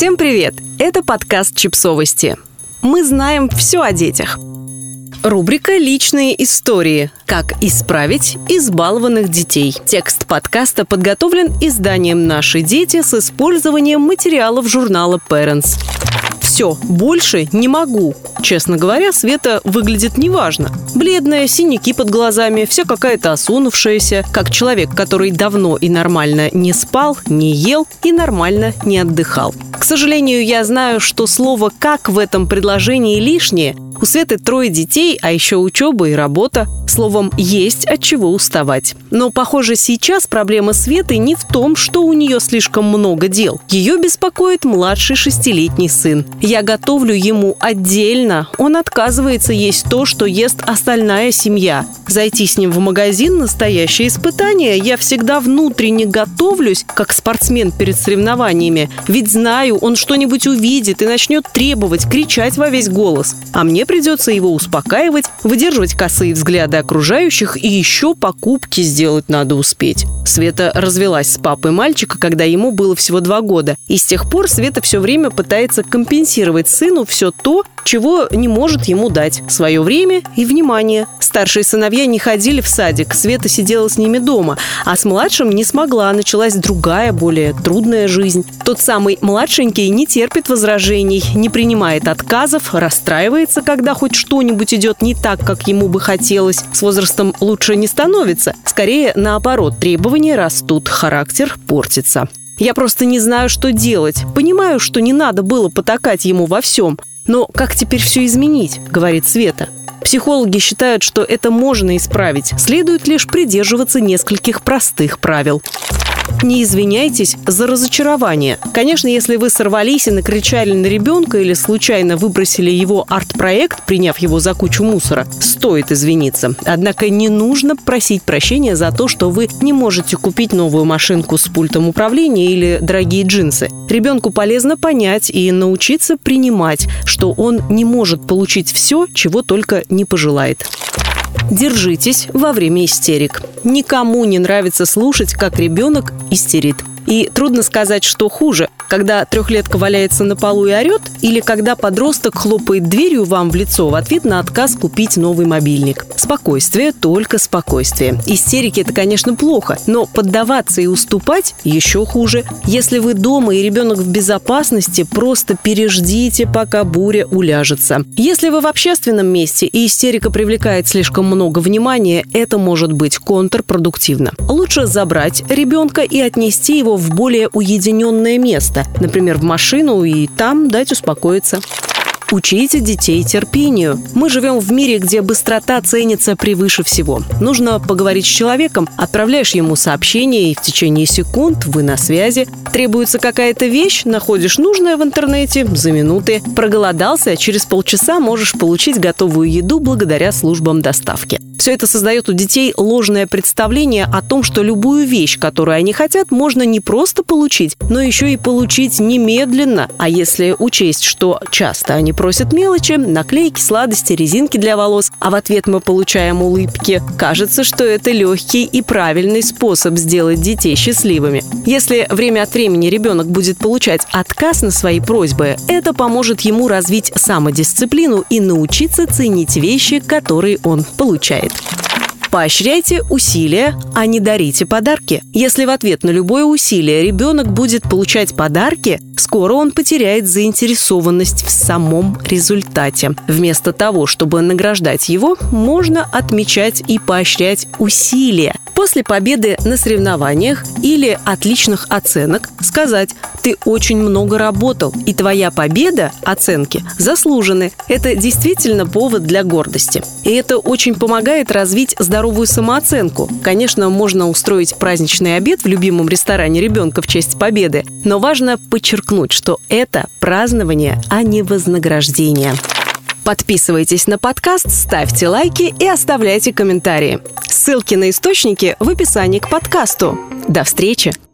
Всем привет! Это подкаст «Чипсовости». Мы знаем все о детях. Рубрика «Личные истории. Как исправить избалованных детей». Текст подкаста подготовлен изданием «Наши дети» с использованием материалов журнала Parents все, больше не могу. Честно говоря, Света выглядит неважно. Бледная, синяки под глазами, вся какая-то осунувшаяся, как человек, который давно и нормально не спал, не ел и нормально не отдыхал. К сожалению, я знаю, что слово «как» в этом предложении лишнее. У Светы трое детей, а еще учеба и работа. Словом, есть от чего уставать. Но, похоже, сейчас проблема Светы не в том, что у нее слишком много дел. Ее беспокоит младший шестилетний сын. Я готовлю ему отдельно. Он отказывается есть то, что ест остальная семья. Зайти с ним в магазин – настоящее испытание. Я всегда внутренне готовлюсь, как спортсмен перед соревнованиями. Ведь знаю, он что-нибудь увидит и начнет требовать, кричать во весь голос. А мне придется его успокаивать, выдерживать косые взгляды окружающих и еще покупки сделать надо успеть. Света развелась с папой мальчика, когда ему было всего два года. И с тех пор Света все время пытается компенсировать сыну все то, чего не может ему дать – свое время и внимание. Старшие сыновья не ходили в садик, Света сидела с ними дома, а с младшим не смогла, началась другая, более трудная жизнь. Тот самый младшенький не терпит возражений, не принимает отказов, расстраивается, когда хоть что-нибудь идет не так, как ему бы хотелось. С возрастом лучше не становится. Скорее, наоборот, требования растут, характер портится. Я просто не знаю, что делать. Понимаю, что не надо было потакать ему во всем. Но как теперь все изменить, говорит Света. Психологи считают, что это можно исправить. Следует лишь придерживаться нескольких простых правил. Не извиняйтесь за разочарование. Конечно, если вы сорвались и накричали на ребенка или случайно выбросили его арт-проект, приняв его за кучу мусора, стоит извиниться. Однако не нужно просить прощения за то, что вы не можете купить новую машинку с пультом управления или дорогие джинсы. Ребенку полезно понять и научиться принимать, что он не может получить все, чего только не пожелает. Держитесь во время истерик. Никому не нравится слушать, как ребенок истерит. И трудно сказать, что хуже когда трехлетка валяется на полу и орет, или когда подросток хлопает дверью вам в лицо в ответ на отказ купить новый мобильник. Спокойствие, только спокойствие. Истерики – это, конечно, плохо, но поддаваться и уступать еще хуже. Если вы дома и ребенок в безопасности, просто переждите, пока буря уляжется. Если вы в общественном месте и истерика привлекает слишком много внимания, это может быть контрпродуктивно. Лучше забрать ребенка и отнести его в более уединенное место, например, в машину, и там дать успокоиться. Учите детей терпению. Мы живем в мире, где быстрота ценится превыше всего. Нужно поговорить с человеком, отправляешь ему сообщение, и в течение секунд вы на связи. Требуется какая-то вещь, находишь нужное в интернете за минуты. Проголодался, через полчаса можешь получить готовую еду благодаря службам доставки. Все это создает у детей ложное представление о том, что любую вещь, которую они хотят, можно не просто получить, но еще и получить немедленно. А если учесть, что часто они просят мелочи, наклейки, сладости, резинки для волос, а в ответ мы получаем улыбки, кажется, что это легкий и правильный способ сделать детей счастливыми. Если время от времени ребенок будет получать отказ на свои просьбы, это поможет ему развить самодисциплину и научиться ценить вещи, которые он получает. Thank you. Поощряйте усилия, а не дарите подарки. Если в ответ на любое усилие ребенок будет получать подарки, скоро он потеряет заинтересованность в самом результате. Вместо того, чтобы награждать его, можно отмечать и поощрять усилия. После победы на соревнованиях или отличных оценок сказать «ты очень много работал, и твоя победа, оценки, заслужены». Это действительно повод для гордости. И это очень помогает развить здоровую самооценку. Конечно, можно устроить праздничный обед в любимом ресторане ребенка в честь победы, но важно подчеркнуть, что это празднование, а не вознаграждение. Подписывайтесь на подкаст, ставьте лайки и оставляйте комментарии. Ссылки на источники в описании к подкасту. До встречи!